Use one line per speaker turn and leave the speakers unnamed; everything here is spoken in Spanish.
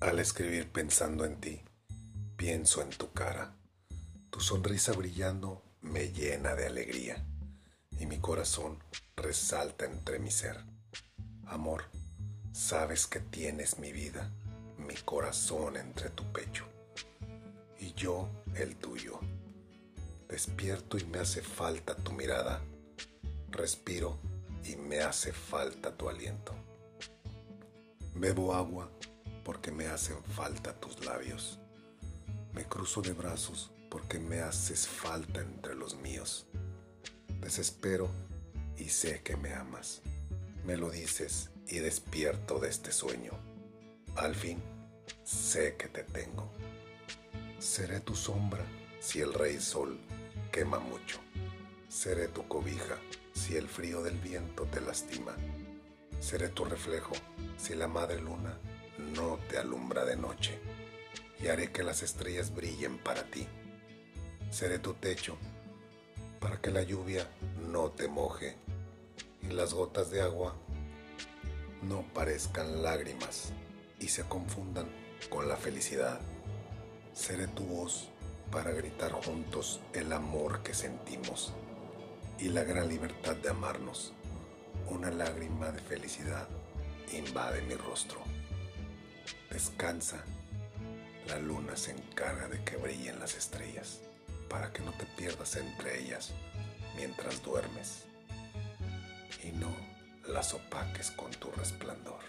Al escribir pensando en ti, pienso en tu cara. Tu sonrisa brillando me llena de alegría y mi corazón resalta entre mi ser. Amor, sabes que tienes mi vida, mi corazón entre tu pecho y yo el tuyo. Despierto y me hace falta tu mirada. Respiro y me hace falta tu aliento. Bebo agua porque me hacen falta tus labios. Me cruzo de brazos porque me haces falta entre los míos. Desespero y sé que me amas. Me lo dices y despierto de este sueño. Al fin, sé que te tengo. Seré tu sombra si el rey sol quema mucho. Seré tu cobija si el frío del viento te lastima. Seré tu reflejo si la madre luna no te alumbra de noche. Y haré que las estrellas brillen para ti. Seré tu techo para que la lluvia no te moje y las gotas de agua no parezcan lágrimas y se confundan con la felicidad. Seré tu voz para gritar juntos el amor que sentimos y la gran libertad de amarnos. Una lágrima de felicidad invade mi rostro. Descansa, la luna se encarga de que brillen las estrellas para que no te pierdas entre ellas mientras duermes y no las opaques con tu resplandor.